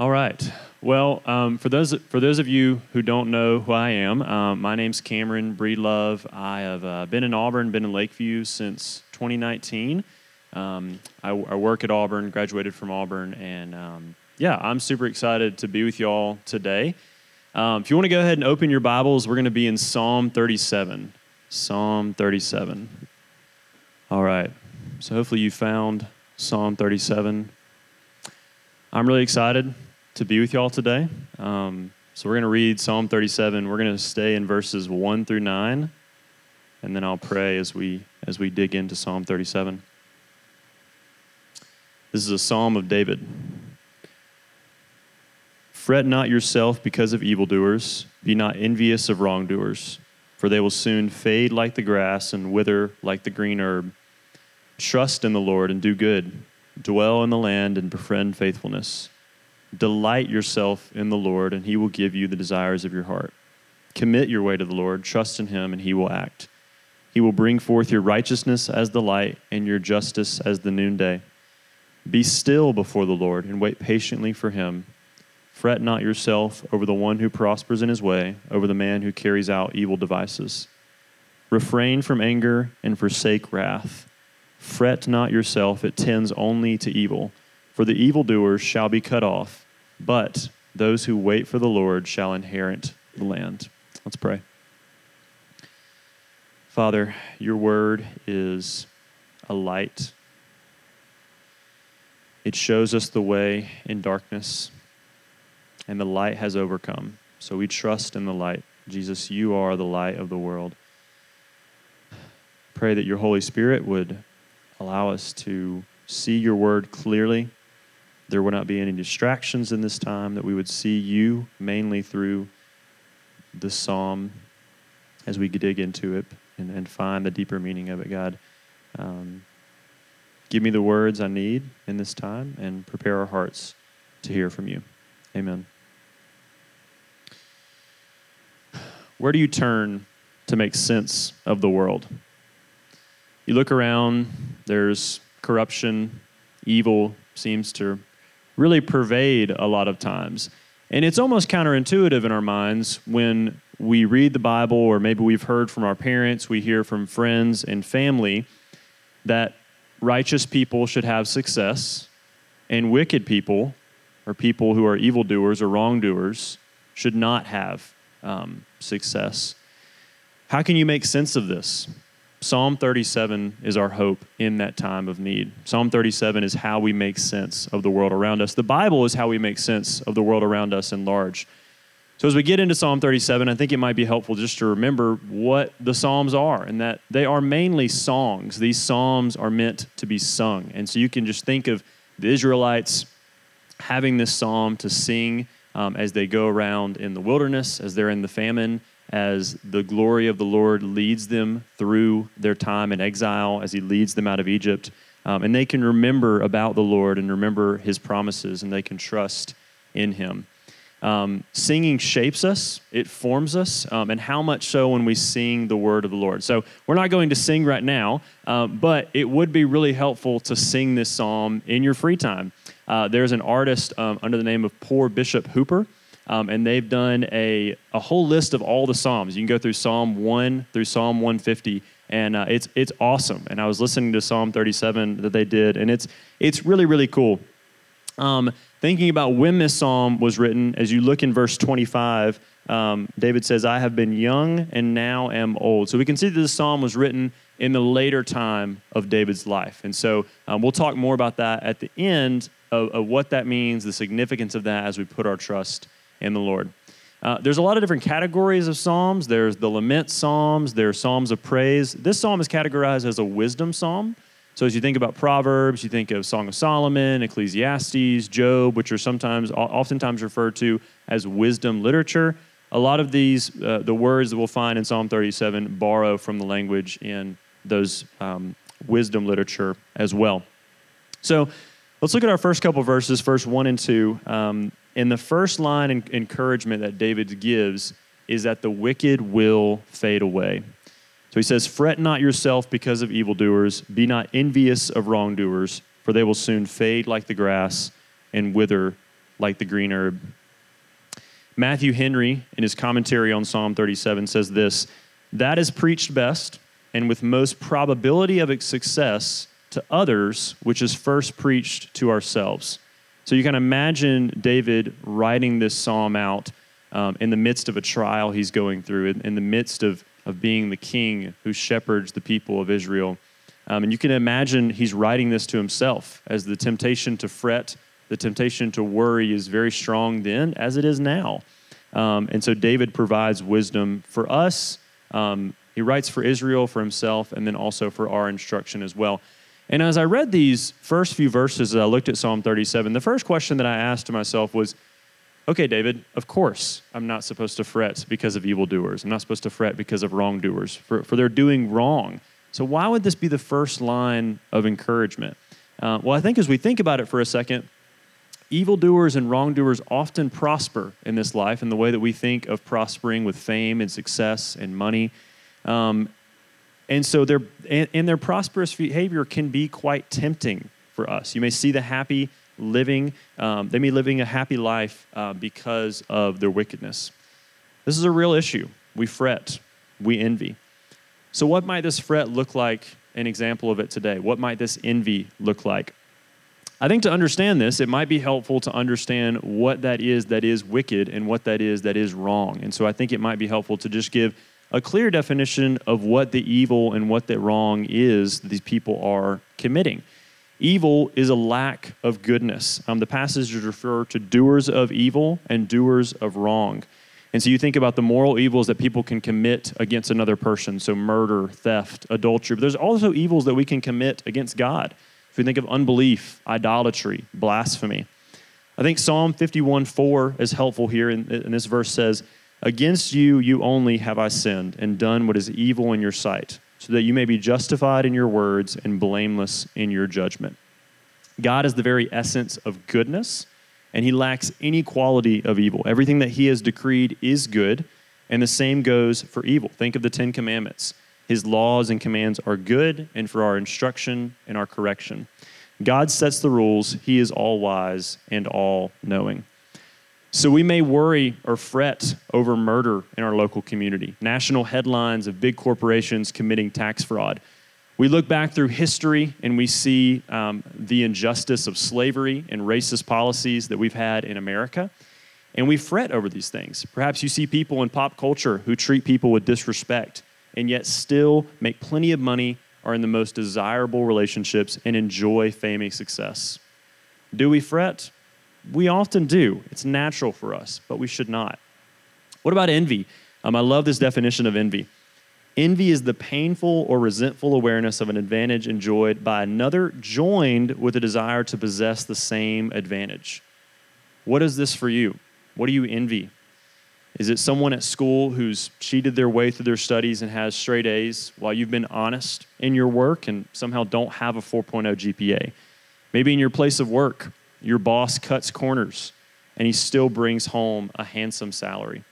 All right. Well, um, for those for those of you who don't know who I am, um, my name's Cameron Breedlove. I have uh, been in Auburn, been in Lakeview since 2019. Um, I, I, work at Auburn, graduated from Auburn, and um, yeah, I'm super excited to be with y'all today. Um, if you want to go ahead and open your Bibles, we're going to be in Psalm 37. Psalm 37. All right. So hopefully you found Psalm 37. I'm really excited to be with y'all today. Um, so we're going to read Psalm 37. We're going to stay in verses 1 through 9, and then I'll pray as we as we dig into Psalm 37. This is a psalm of David. Fret not yourself because of evildoers, be not envious of wrongdoers, for they will soon fade like the grass and wither like the green herb. Trust in the Lord and do good, dwell in the land and befriend faithfulness. Delight yourself in the Lord, and he will give you the desires of your heart. Commit your way to the Lord, trust in him, and he will act. He will bring forth your righteousness as the light and your justice as the noonday. Be still before the Lord and wait patiently for him. Fret not yourself over the one who prospers in his way, over the man who carries out evil devices. Refrain from anger and forsake wrath. Fret not yourself, it tends only to evil. For the evildoers shall be cut off, but those who wait for the Lord shall inherit the land. Let's pray. Father, your word is a light it shows us the way in darkness, and the light has overcome. So we trust in the light. Jesus, you are the light of the world. Pray that your Holy Spirit would allow us to see your word clearly. There would not be any distractions in this time, that we would see you mainly through the psalm as we dig into it and, and find the deeper meaning of it, God. Um, Give me the words I need in this time and prepare our hearts to hear from you. Amen. Where do you turn to make sense of the world? You look around, there's corruption, evil seems to really pervade a lot of times. And it's almost counterintuitive in our minds when we read the Bible, or maybe we've heard from our parents, we hear from friends and family that righteous people should have success, and wicked people, or people who are evildoers or wrongdoers, should not have um, success. How can you make sense of this? Psalm 37 is our hope in that time of need. Psalm 37 is how we make sense of the world around us. The Bible is how we make sense of the world around us in large. So, as we get into Psalm 37, I think it might be helpful just to remember what the Psalms are and that they are mainly songs. These Psalms are meant to be sung. And so you can just think of the Israelites having this psalm to sing um, as they go around in the wilderness, as they're in the famine, as the glory of the Lord leads them through their time in exile, as He leads them out of Egypt. Um, and they can remember about the Lord and remember His promises, and they can trust in Him. Um, singing shapes us, it forms us, um, and how much so when we sing the word of the Lord. So, we're not going to sing right now, uh, but it would be really helpful to sing this psalm in your free time. Uh, there's an artist um, under the name of Poor Bishop Hooper, um, and they've done a, a whole list of all the psalms. You can go through Psalm 1 through Psalm 150 and uh, it's it's awesome. And I was listening to Psalm 37 that they did, and it's it's really really cool. Um, thinking about when this psalm was written, as you look in verse 25, um, David says, I have been young and now am old. So we can see that this psalm was written in the later time of David's life. And so um, we'll talk more about that at the end of, of, what that means, the significance of that as we put our trust in the Lord. Uh, there's a lot of different categories of psalms. There's the lament psalms, there's psalms of praise. This psalm is categorized as a wisdom psalm. So as you think about Proverbs, you think of Song of Solomon, Ecclesiastes, Job, which are sometimes, oftentimes referred to as wisdom literature. A lot of these, uh, the words that we'll find in Psalm 37, borrow from the language in those um, wisdom literature as well. So let's look at our first couple verses, verse 1 and 2. Um, and the first line in encouragement that David gives is that the wicked will fade away. So he says, Fret not yourself because of evildoers, be not envious of wrongdoers, for they will soon fade like the grass and wither like the green herb. Matthew Henry, in his commentary on Psalm 37, says this That is preached best and with most probability of success to others, which is first preached to ourselves. So you can imagine David writing this psalm out um, in the midst of a trial he's going through, in, in, the midst of, of being the king who shepherds the people of Israel. Um, and you can imagine he's writing this to himself as the temptation to fret, the temptation to worry is very strong then as it is now. Um, and so David provides wisdom for us. Um, he writes for Israel, for himself, and then also for our instruction as well. And as I read these first few verses, as I looked at Psalm 37, the first question that I asked to myself was, okay, David, of course I'm not supposed to fret because of evildoers. I'm not supposed to fret because of wrongdoers, for, for they're doing wrong. So why would this be the first line of encouragement? Uh, well, I think as we think about it for a second, evildoers and wrongdoers often prosper in this life in the way that we think of prospering with fame and success and money. Um, and so their and, and their prosperous behavior can be quite tempting for us. You may see the happy living; um, they may be living a happy life uh, because of their wickedness. This is a real issue. We fret, we envy. So, what might this fret look like? An example of it today. What might this envy look like? I think to understand this, it might be helpful to understand what that is that is wicked and what that is that is wrong. And so I think it might be helpful to just give a clear definition of what the evil and what the wrong is these people are committing. Evil is a lack of goodness. Um, the passages refer to doers of evil and doers of wrong. And so you think about the moral evils that people can commit against another person. So murder, theft, adultery. But there's also evils that we can commit against God. If we think of unbelief, idolatry, blasphemy. I think Psalm 51 4 is helpful here. And, and this verse says, Against you, you only have I sinned and done what is evil in your sight, so that you may be justified in your words and blameless in your judgment. God is the very essence of goodness, and he lacks any quality of evil. Everything that he has decreed is good, and the same goes for evil. Think of the Ten Commandments. His laws and commands are good and for our instruction and our correction. God sets the rules, he is all wise and all knowing. So we may worry or fret over murder in our local community, national headlines of big corporations committing tax fraud. We look back through history and we see um, the injustice of slavery and racist policies that we've had in America, and we fret over these things. Perhaps you see people in pop culture who treat people with disrespect and yet still make plenty of money, are in the most desirable relationships, and enjoy fame and success. Do we fret? We often do. It's natural for us, but we should not. What about envy? Um, I love this definition of envy. Envy is the painful or resentful awareness of an advantage enjoyed by another, joined with a desire to possess the same advantage. What is this for you? What do you envy? Is it someone at school who's cheated their way through their studies and has straight A's while you've been honest in your work and somehow don't have a 4.0 GPA? Maybe in your place of work, your boss cuts corners and he still brings home a handsome salary.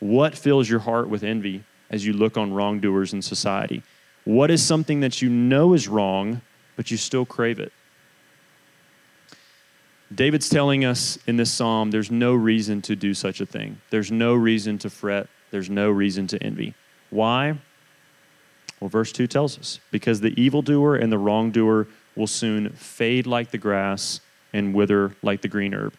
What fills your heart with envy as you look on wrongdoers in society? What is something that you know is wrong, but you still crave it? David's telling us in this psalm there's no reason to do such a thing. There's no reason to fret. There's no reason to envy. Why? Well, verse 2 tells us because the evildoer and the wrongdoer will soon fade like the grass and wither like the green herb.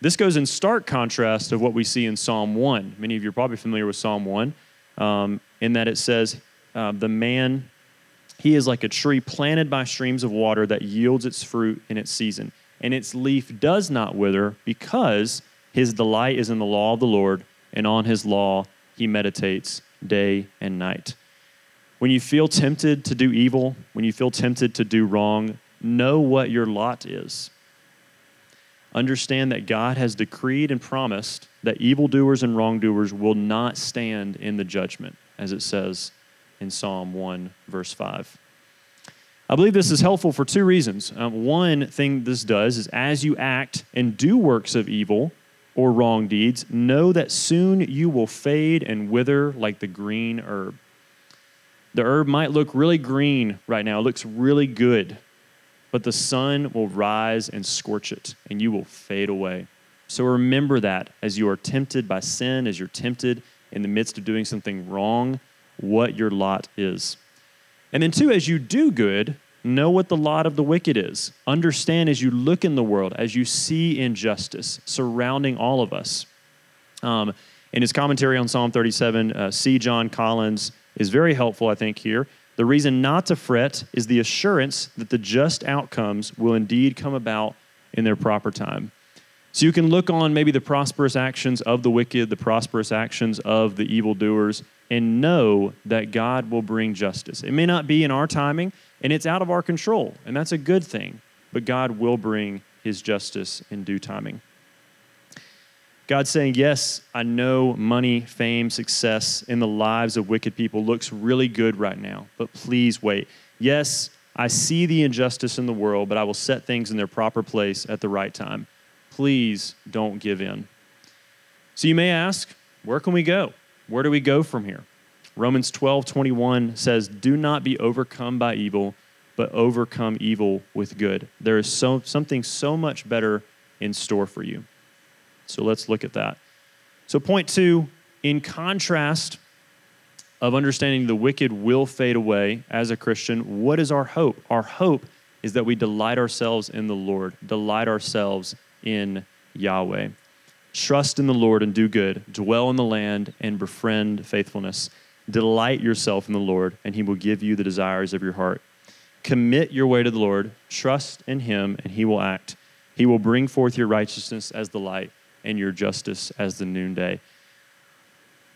This goes in stark contrast of what we see in Psalm 1. Many of you are probably familiar with Psalm 1, um, in that it says, uh, The man, he is like a tree planted by streams of water that yields its fruit in its season, and its leaf does not wither because his delight is in the law of the Lord, and on his law he meditates day and night. When you feel tempted to do evil, when you feel tempted to do wrong, know what your lot is understand that God has decreed and promised that evildoers and wrongdoers will not stand in the judgment, as it says in Psalm 1, verse 5. I believe this is helpful for two reasons. Um, one thing this does is as you act and do works of evil or wrong deeds, know that soon you will fade and wither like the green herb. The herb might look really green right now, it looks really good, but the sun will rise and scorch it, and you will fade away. So remember that as you are tempted by sin, as you're tempted in the midst of doing something wrong, what your lot is. And then, two, as you do good, know what the lot of the wicked is. Understand as you look in the world, as you see injustice surrounding all of us. Um, in his commentary on Psalm 37, uh, C. John Collins is very helpful, I think, here. The reason not to fret is the assurance that the just outcomes will indeed come about in their proper time. So you can look on maybe the prosperous actions of the wicked, the prosperous actions of the evildoers, and know that God will bring justice. It may not be in our timing, and it's out of our control, and that's a good thing, but God will bring his justice in due timing. God's saying, Yes, I know money, fame, success in the lives of wicked people looks really good right now, but please wait. Yes, I see the injustice in the world, but I will set things in their proper place at the right time please don't give in. So you may ask, where can we go? Where do we go from here? Romans 12, 21 says, Do not be overcome by evil, but overcome evil with good. There is so, something so much better in store for you. So let's look at that. So, point two, in contrast of understanding the wicked will fade away as a Christian, what is our hope? Our hope is that we delight ourselves in the Lord, delight ourselves in Yahweh. Trust in the Lord and do good. Dwell in the land and befriend faithfulness. Delight yourself in the Lord, and he will give you the desires of your heart. Commit your way to the Lord. Trust in him, and he will act. He will bring forth your righteousness as the light and your justice as the noonday.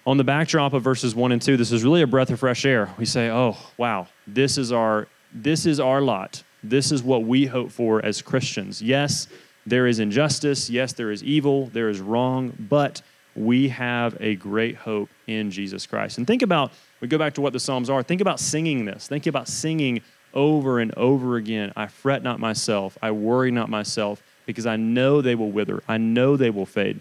On the backdrop of verses 1 and 2, this is really a breath of fresh air. We say, "Oh, wow, this is our this is our lot. This is what we hope for as Christians." Yes, there is injustice. Yes, there is evil. There is wrong. But we have a great hope in Jesus Christ. And think about, we go back to what the Psalms are. Think about singing this. Think about singing over and over again I fret not myself. I worry not myself because I know they will wither. I know they will fade.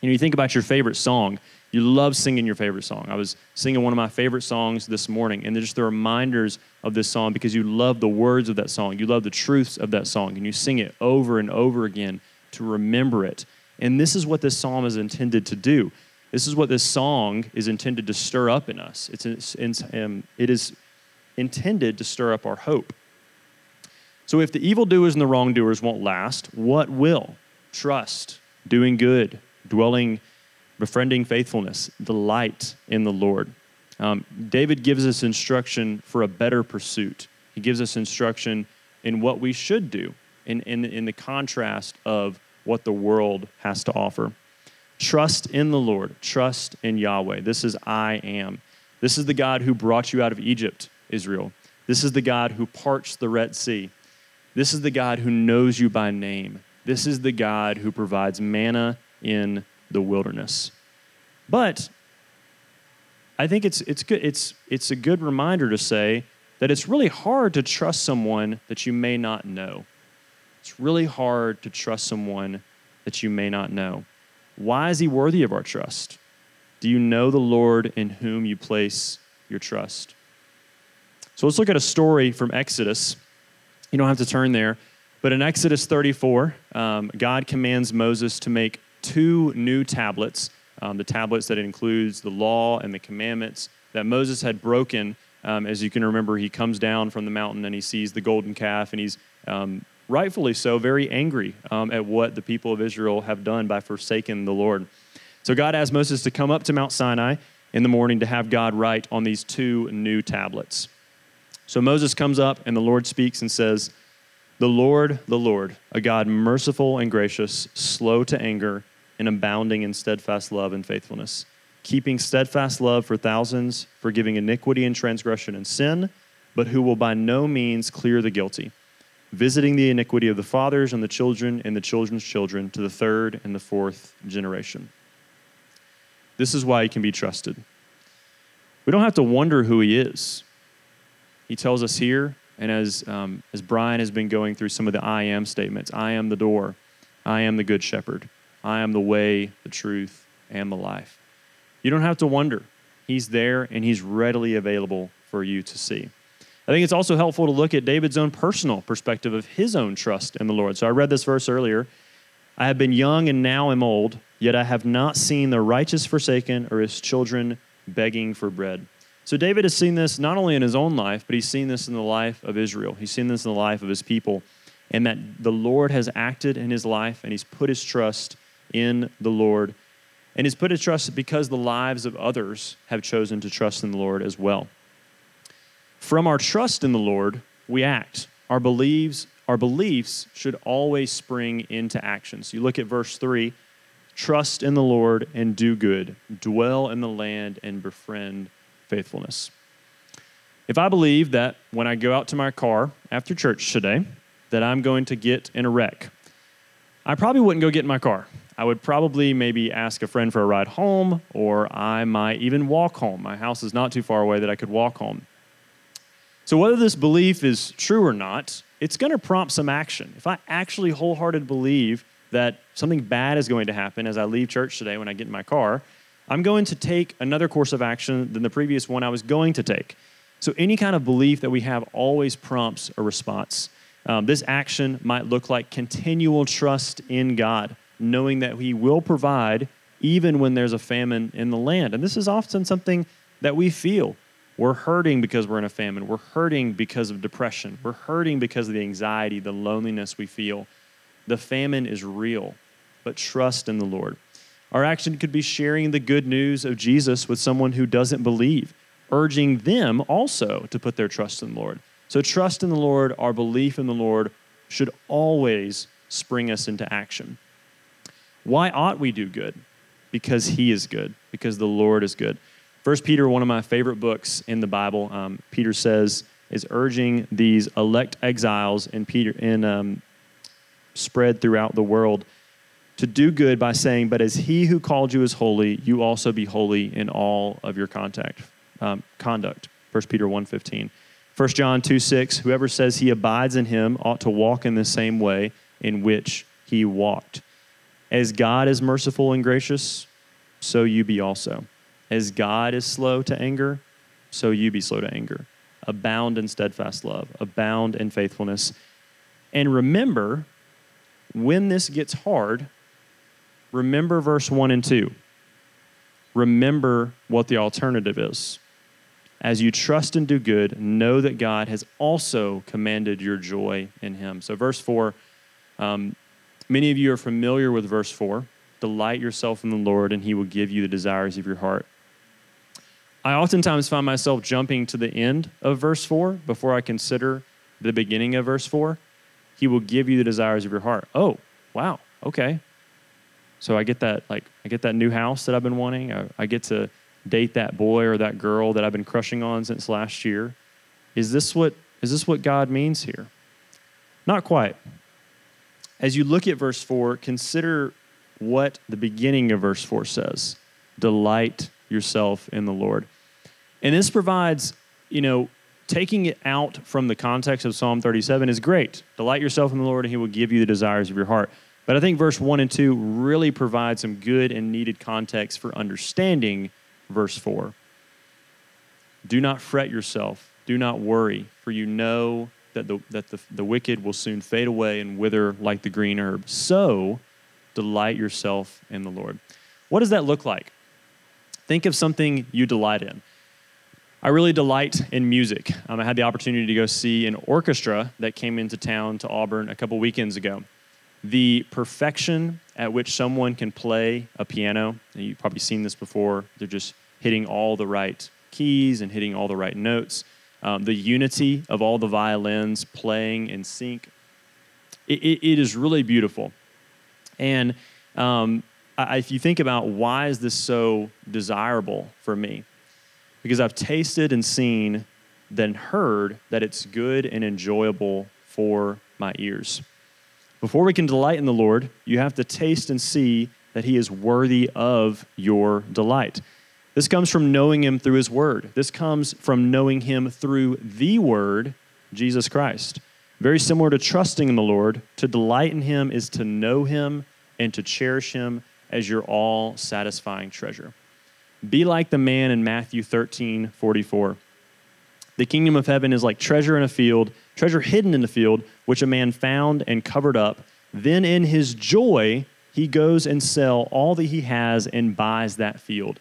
You know, you think about your favorite song. You love singing your favorite song. I was singing one of my favorite songs this morning, and they're just the reminders of this song because you love the words of that song. You love the truths of that song, and you sing it over and over again to remember it. And this is what this psalm is intended to do. This is what this song is intended to stir up in us. It's, it's um, it is intended to stir up our hope. So if the evildoers and the wrongdoers won't last, what will? Trust, doing good, dwelling befriending faithfulness, delight in the Lord. Um, David gives us instruction for a better pursuit. He gives us instruction in what we should do in, in, in the contrast of what the world has to offer. Trust in the Lord, trust in Yahweh. This is I am. This is the God who brought you out of Egypt, Israel. This is the God who parched the Red Sea. This is the God who knows you by name. This is the God who provides manna in the wilderness. But I think it's, it's, good, it's, it's a good reminder to say that it's really hard to trust someone that you may not know. It's really hard to trust someone that you may not know. Why is he worthy of our trust? Do you know the Lord in whom you place your trust? So let's look at a story from Exodus. You don't have to turn there, but in Exodus 34, um, God commands Moses to make two new tablets, um, the tablets that includes the law and the commandments that Moses had broken. Um, as you can remember, he comes down from the mountain and he sees the golden calf, and he's um, rightfully so very angry um, at what the people of Israel have done by forsaking the Lord. So God asked Moses to come up to Mount Sinai in the morning to have God write on these two new tablets. So Moses comes up, and the Lord speaks and says, The Lord, the Lord, a God merciful and gracious, slow to anger and abounding in steadfast love and faithfulness, keeping steadfast love for thousands, forgiving iniquity and transgression and sin, but who will by no means clear the guilty, visiting the iniquity of the fathers and the children and the children's children to the third and the fourth generation. This is why he can be trusted. We don't have to wonder who he is. He tells us here, and as, um, as Brian has been going through some of the I am statements I am the door, I am the good shepherd. I am the way, the truth, and the life. You don't have to wonder. He's there and he's readily available for you to see. I think it's also helpful to look at David's own personal perspective of his own trust in the Lord. So I read this verse earlier. I have been young and now am old, yet I have not seen the righteous forsaken or his children begging for bread. So David has seen this not only in his own life, but he's seen this in the life of Israel. He's seen this in the life of his people, and that the Lord has acted in his life and he's put his trust in the Lord. And he's put his trust because the lives of others have chosen to trust in the Lord as well. From our trust in the Lord, we act. Our beliefs, our beliefs should always spring into action. So You look at verse 3 trust in the Lord and do good, dwell in the land and befriend faithfulness. If I believe that when I go out to my car after church today, that I'm going to get in a wreck, I probably wouldn't go get in my car. I would probably maybe ask a friend for a ride home, or I might even walk home. My house is not too far away that I could walk home. So, whether this belief is true or not, it's going to prompt some action. If I actually wholeheartedly believe that something bad is going to happen as I leave church today when I get in my car, I'm going to take another course of action than the previous one I was going to take. So, any kind of belief that we have always prompts a response. Um, this action might look like continual trust in God, knowing that He will provide even when there's a famine in the land. And this is often something that we feel. We're hurting because we're in a famine. We're hurting because of depression. We're hurting because of the anxiety, the loneliness we feel. The famine is real, but trust in the Lord. Our action could be sharing the good news of Jesus with someone who doesn't believe, urging them also to put their trust in the Lord. So, trust in the Lord, our belief in the Lord, should always spring us into action. Why ought we do good? Because He is good, because the Lord is good. First Peter, one of my favorite books in the Bible, um, Peter says, is urging these elect exiles in Peter in um, spread throughout the world to do good by saying, But as he who called you is holy, you also be holy in all of your contact, um, conduct. 1 Peter 1.15. 1 John 2 6, whoever says he abides in him ought to walk in the same way in which he walked. As God is merciful and gracious, so you be also. As God is slow to anger, so you be slow to anger. Abound in steadfast love, abound in faithfulness. And remember, when this gets hard, remember verse 1 and 2. Remember what the alternative is. As you trust and do good, know that God has also commanded your joy in Him. So, verse 4, um, many of you are familiar with verse 4. Delight yourself in the Lord, and He will give you the desires of your heart. I oftentimes find myself jumping to the end of verse 4 before I consider the beginning of verse 4. He will give you the desires of your heart. Oh, wow. Okay. So I get that like I get that new house that I've been wanting. I, I get to date that boy or that girl that I've been crushing on since last year. Is this what is this what God means here? Not quite. As you look at verse 4, consider what the beginning of verse 4 says. Delight yourself in the Lord. And this provides, you know, taking it out from the context of Psalm 37 is great. Delight yourself in the Lord, and He will give you the desires of your heart. But I think verse 1 and 2 really provide some good and needed context for understanding verse 4. Do not fret yourself, do not worry, for you know that the, that the, the wicked will soon fade away and wither like the green herb. So delight yourself in the Lord. What does that look like? Think of something you delight in. I really delight in music. Um, I had the opportunity to go see an orchestra that came into town to Auburn a couple weekends ago the perfection at which someone can play a piano, you've probably seen this before, they're just hitting all the right keys and hitting all the right notes. Um, the unity of all the violins playing in sync, it, it, it is really beautiful. And um, I, if you think about why is this so desirable for me, because I've tasted and seen, then heard that it's good and enjoyable for my ears. Before we can delight in the Lord, you have to taste and see that He is worthy of your delight. This comes from knowing Him through His Word. This comes from knowing Him through the Word, Jesus Christ. Very similar to trusting in the Lord, to delight in Him is to know Him and to cherish Him as your all satisfying treasure. Be like the man in Matthew 13 44. The kingdom of heaven is like treasure in a field, treasure hidden in the field, which a man found and covered up. Then in his joy, he goes and sell all that he has and buys that field.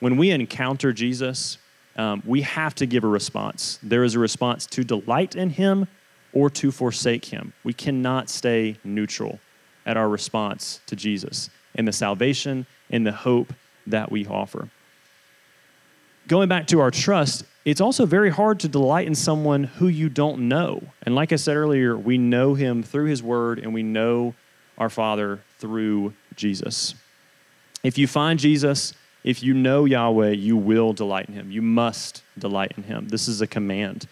When we encounter Jesus, um, we have to give a response. There is a response to delight in him or to forsake him. We cannot stay neutral at our response to Jesus and the salvation and the hope that we offer. Going back to our trust, it's also very hard to delight in someone who you don't know. And like I said earlier, we know him through his word and we know our Father through Jesus. If you find Jesus, if you know Yahweh, you will delight in him. You must delight in him. This is a command.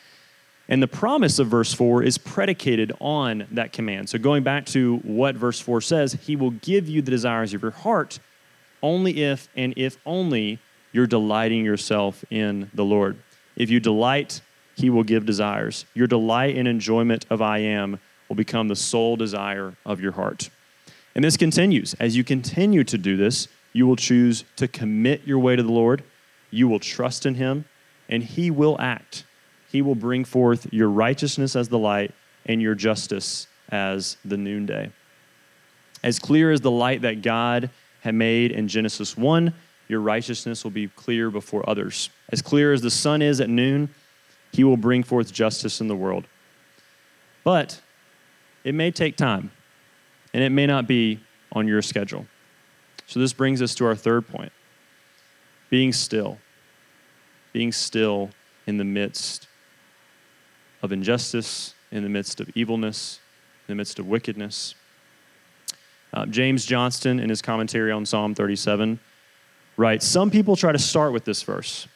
And the promise of verse 4 is predicated on that command. So, going back to what verse 4 says, He will give you the desires of your heart only if and if only you're delighting yourself in the Lord. If you delight, He will give desires. Your delight and enjoyment of I am will become the sole desire of your heart. And this continues. As you continue to do this, you will choose to commit your way to the Lord, you will trust in Him, and He will act he will bring forth your righteousness as the light and your justice as the noonday. As clear as the light that God had made in Genesis 1, your righteousness will be clear before others. As clear as the sun is at noon, he will bring forth justice in the world. But it may take time, and it may not be on your schedule. So, this brings us to our third point being still. Being still in the midst of injustice, in the midst of evilness, in the midst of wickedness. Uh, James Johnston, in his commentary on Psalm 37, writes Some people try to start with this verse,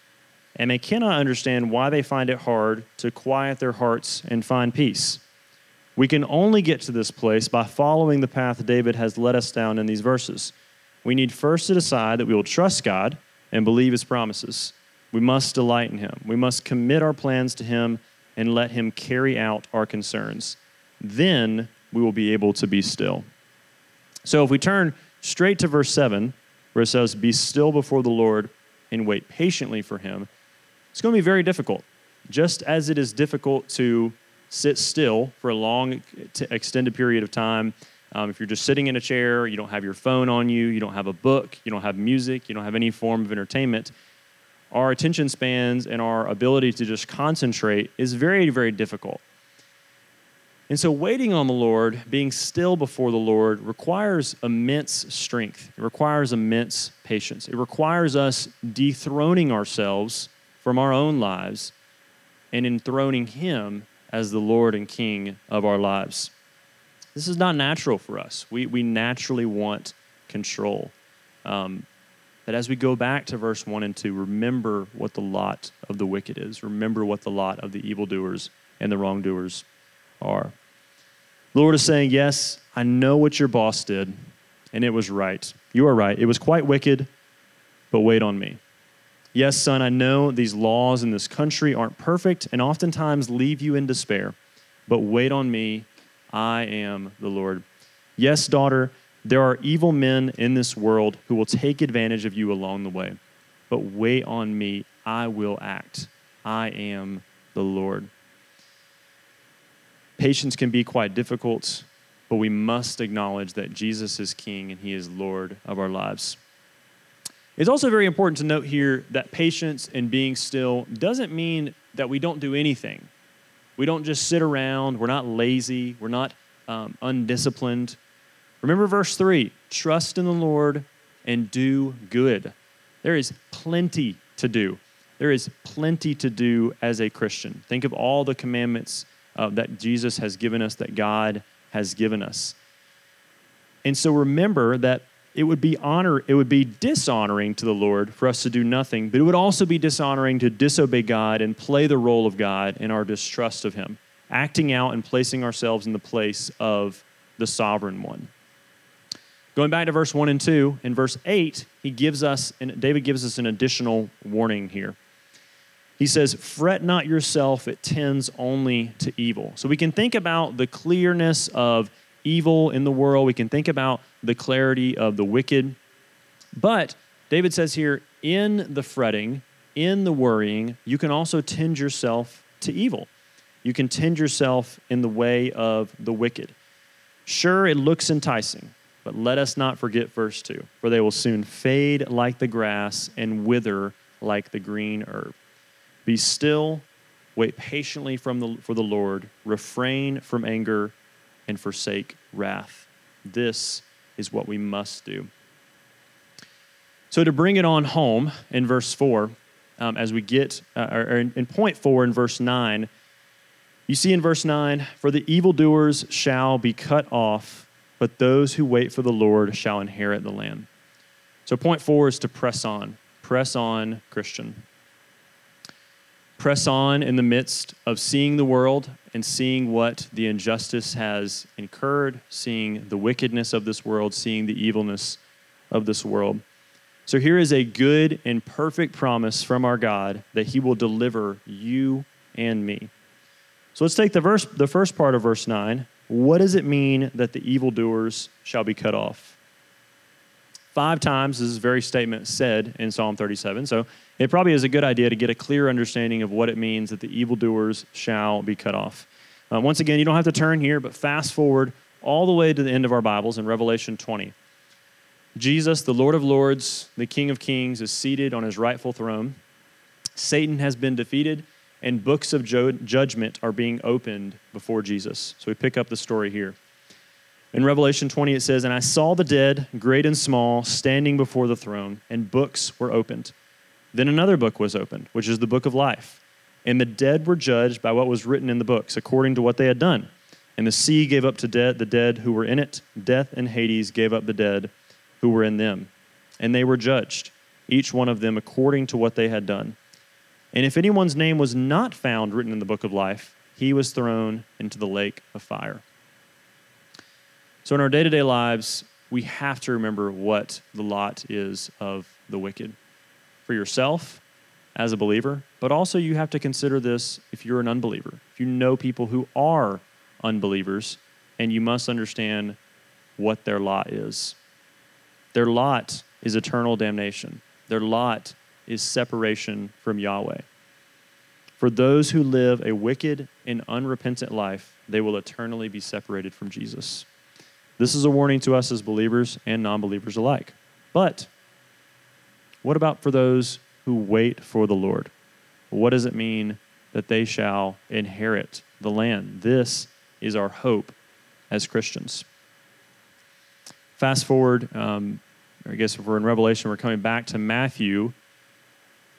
and they cannot understand why they find it hard to quiet their hearts and find peace. We can only get to this place by following the path David has led us down in these verses. We need first to decide that we will trust God and believe his promises. We must delight in him. We must commit our plans to him and let Him carry out our concerns. Then we will be able to be still. So if we turn straight to verse 7, where it says, Be still before the Lord and wait patiently for Him, it's going to be very difficult. Just as it is difficult to sit still for a long, extended period of time. Um, if you're just sitting in a chair, you don't have your phone on you, you don't have a book, you don't have music, you don't have any form of entertainment, our attention spans and our ability to just concentrate is very, very difficult. And so, waiting on the Lord, being still before the Lord, requires immense strength. It requires immense patience. It requires us dethroning ourselves from our own lives and enthroning Him as the Lord and King of our lives. This is not natural for us. We, we naturally want control. Um, that as we go back to verse 1 and 2, remember what the lot of the wicked is. Remember what the lot of the evildoers and the wrongdoers are. The Lord is saying, Yes, I know what your boss did, and it was right. You are right. It was quite wicked, but wait on me. Yes, son, I know these laws in this country aren't perfect and oftentimes leave you in despair, but wait on me. I am the Lord. Yes, daughter, there are evil men in this world who will take advantage of you along the way. But wait on me, I will act. I am the Lord. Patience can be quite difficult, but we must acknowledge that Jesus is King and He is Lord of our lives. It's also very important to note here that patience and being still doesn't mean that we don't do anything. We don't just sit around, we're not lazy, we're not um, undisciplined. Remember verse 3 trust in the Lord and do good. There is plenty to do. There is plenty to do as a Christian. Think of all the commandments uh, that Jesus has given us, that God has given us. And so remember that it would be honor it would be dishonoring to the Lord for us to do nothing, but it would also be dishonoring to disobey God and play the role of God in our distrust of him, acting out and placing ourselves in the place of the sovereign one. Going back to verse 1 and 2, in verse 8, he gives us, and David gives us an additional warning here. He says, Fret not yourself, it tends only to evil. So we can think about the clearness of evil in the world, we can think about the clarity of the wicked. But David says here, in the fretting, in the worrying, you can also tend yourself to evil. You can tend yourself in the way of the wicked. Sure, it looks enticing, but let us not forget verse 2 for they will soon fade like the grass and wither like the green herb. Be still, wait patiently from the, for the Lord, refrain from anger, and forsake wrath. This is what we must do. So, to bring it on home in verse 4, um, as we get, uh, or in, in point 4 in verse 9, you see in verse 9, for the evildoers shall be cut off, but those who wait for the Lord shall inherit the land. So, point 4 is to press on. Press on, Christian. Press on in the midst of seeing the world and seeing what the injustice has incurred, seeing the wickedness of this world, seeing the evilness of this world. So here is a good and perfect promise from our God that he will deliver you and me. So let's take the verse the first part of verse 9. What does it mean that the evildoers shall be cut off? Five times this very statement said in Psalm 37. So it probably is a good idea to get a clear understanding of what it means that the evildoers shall be cut off. Uh, once again, you don't have to turn here, but fast forward all the way to the end of our Bibles in Revelation 20. Jesus, the Lord of Lords, the King of Kings, is seated on his rightful throne. Satan has been defeated, and books of judgment are being opened before Jesus. So we pick up the story here. In Revelation 20, it says, And I saw the dead, great and small, standing before the throne, and books were opened. Then another book was opened, which is the book of life. And the dead were judged by what was written in the books, according to what they had done. And the sea gave up to dead the dead who were in it. Death and Hades gave up the dead who were in them. And they were judged, each one of them according to what they had done. And if anyone's name was not found written in the book of life, he was thrown into the lake of fire. So, in our day to day lives, we have to remember what the lot is of the wicked for yourself as a believer, but also you have to consider this if you're an unbeliever. If you know people who are unbelievers, and you must understand what their lot is. Their lot is eternal damnation. Their lot is separation from Yahweh. For those who live a wicked and unrepentant life, they will eternally be separated from Jesus. This is a warning to us as believers and non believers alike. But what about for those who wait for the Lord? What does it mean that they shall inherit the land? This is our hope as Christians. Fast forward, um, I guess if we're in Revelation, we're coming back to Matthew,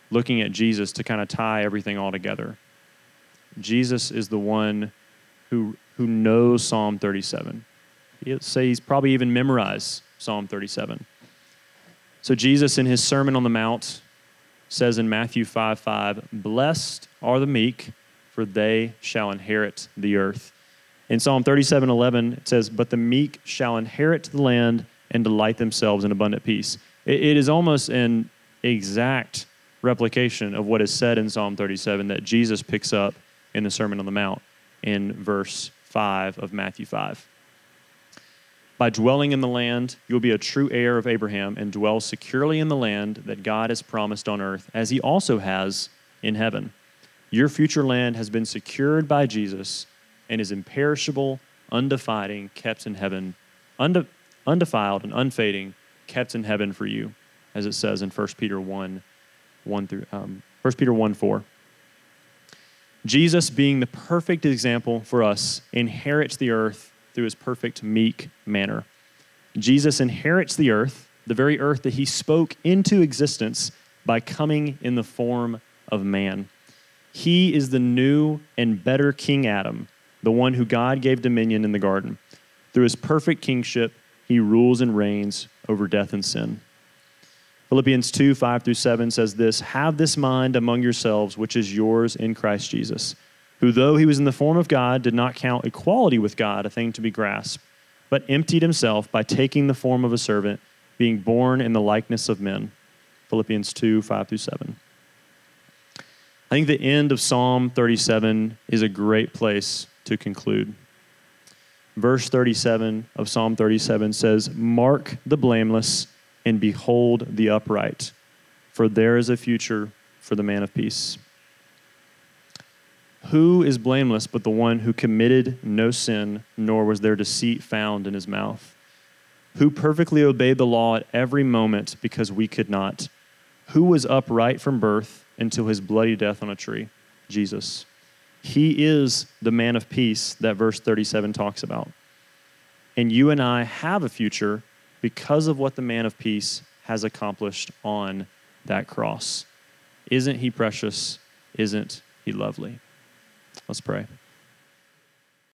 looking at Jesus to kind of tie everything all together. Jesus is the one who, who knows Psalm 37. He'll say he's probably even memorized Psalm 37. So, Jesus, in his Sermon on the Mount, says in Matthew 5 5, Blessed are the meek, for they shall inherit the earth. In Psalm 37 11, it says, But the meek shall inherit the land and delight themselves in abundant peace. it, it is almost an exact replication of what is said in Psalm 37 that Jesus picks up in the Sermon on the Mount in verse 5 of Matthew 5. By dwelling in the land, you will be a true heir of Abraham and dwell securely in the land that God has promised on earth, as he also has in heaven. Your future land has been secured by Jesus and is imperishable, undefiding, kept in heaven, unde- undefiled and unfading, kept in heaven for you, as it says in 1 Peter 1 1 through um, 1 Peter 1 4. Jesus, being the perfect example for us, inherits the earth through his perfect, meek manner. Jesus inherits the earth, the very earth that he spoke into existence by coming in the form of man. He is the new and better King Adam, the one who God gave dominion in the garden. Through his perfect kingship, he rules and reigns over death and sin. Philippians 2 5 through 7 says this Have this mind among yourselves, which is yours in Christ Jesus who, though he was in the form of God, did not count equality with God a thing to be grasped, but emptied himself by taking the form of a servant, being born in the likeness of men. Philippians 2 5 through 7. I think the end of Psalm 37 is a great place to conclude. Verse 37 of Psalm 37 says, Mark the blameless and behold the upright, for there is a future for the man of peace. Who is blameless but the one who committed no sin, nor was there deceit found in his mouth? Who perfectly obeyed the law at every moment because we could not? Who was upright from birth until his bloody death on a tree? Jesus. He is the man of peace that verse 37 talks about. And you and I have a future because of what the man of peace has accomplished on that cross. Isn't he precious? Isn't he lovely? Let's pray.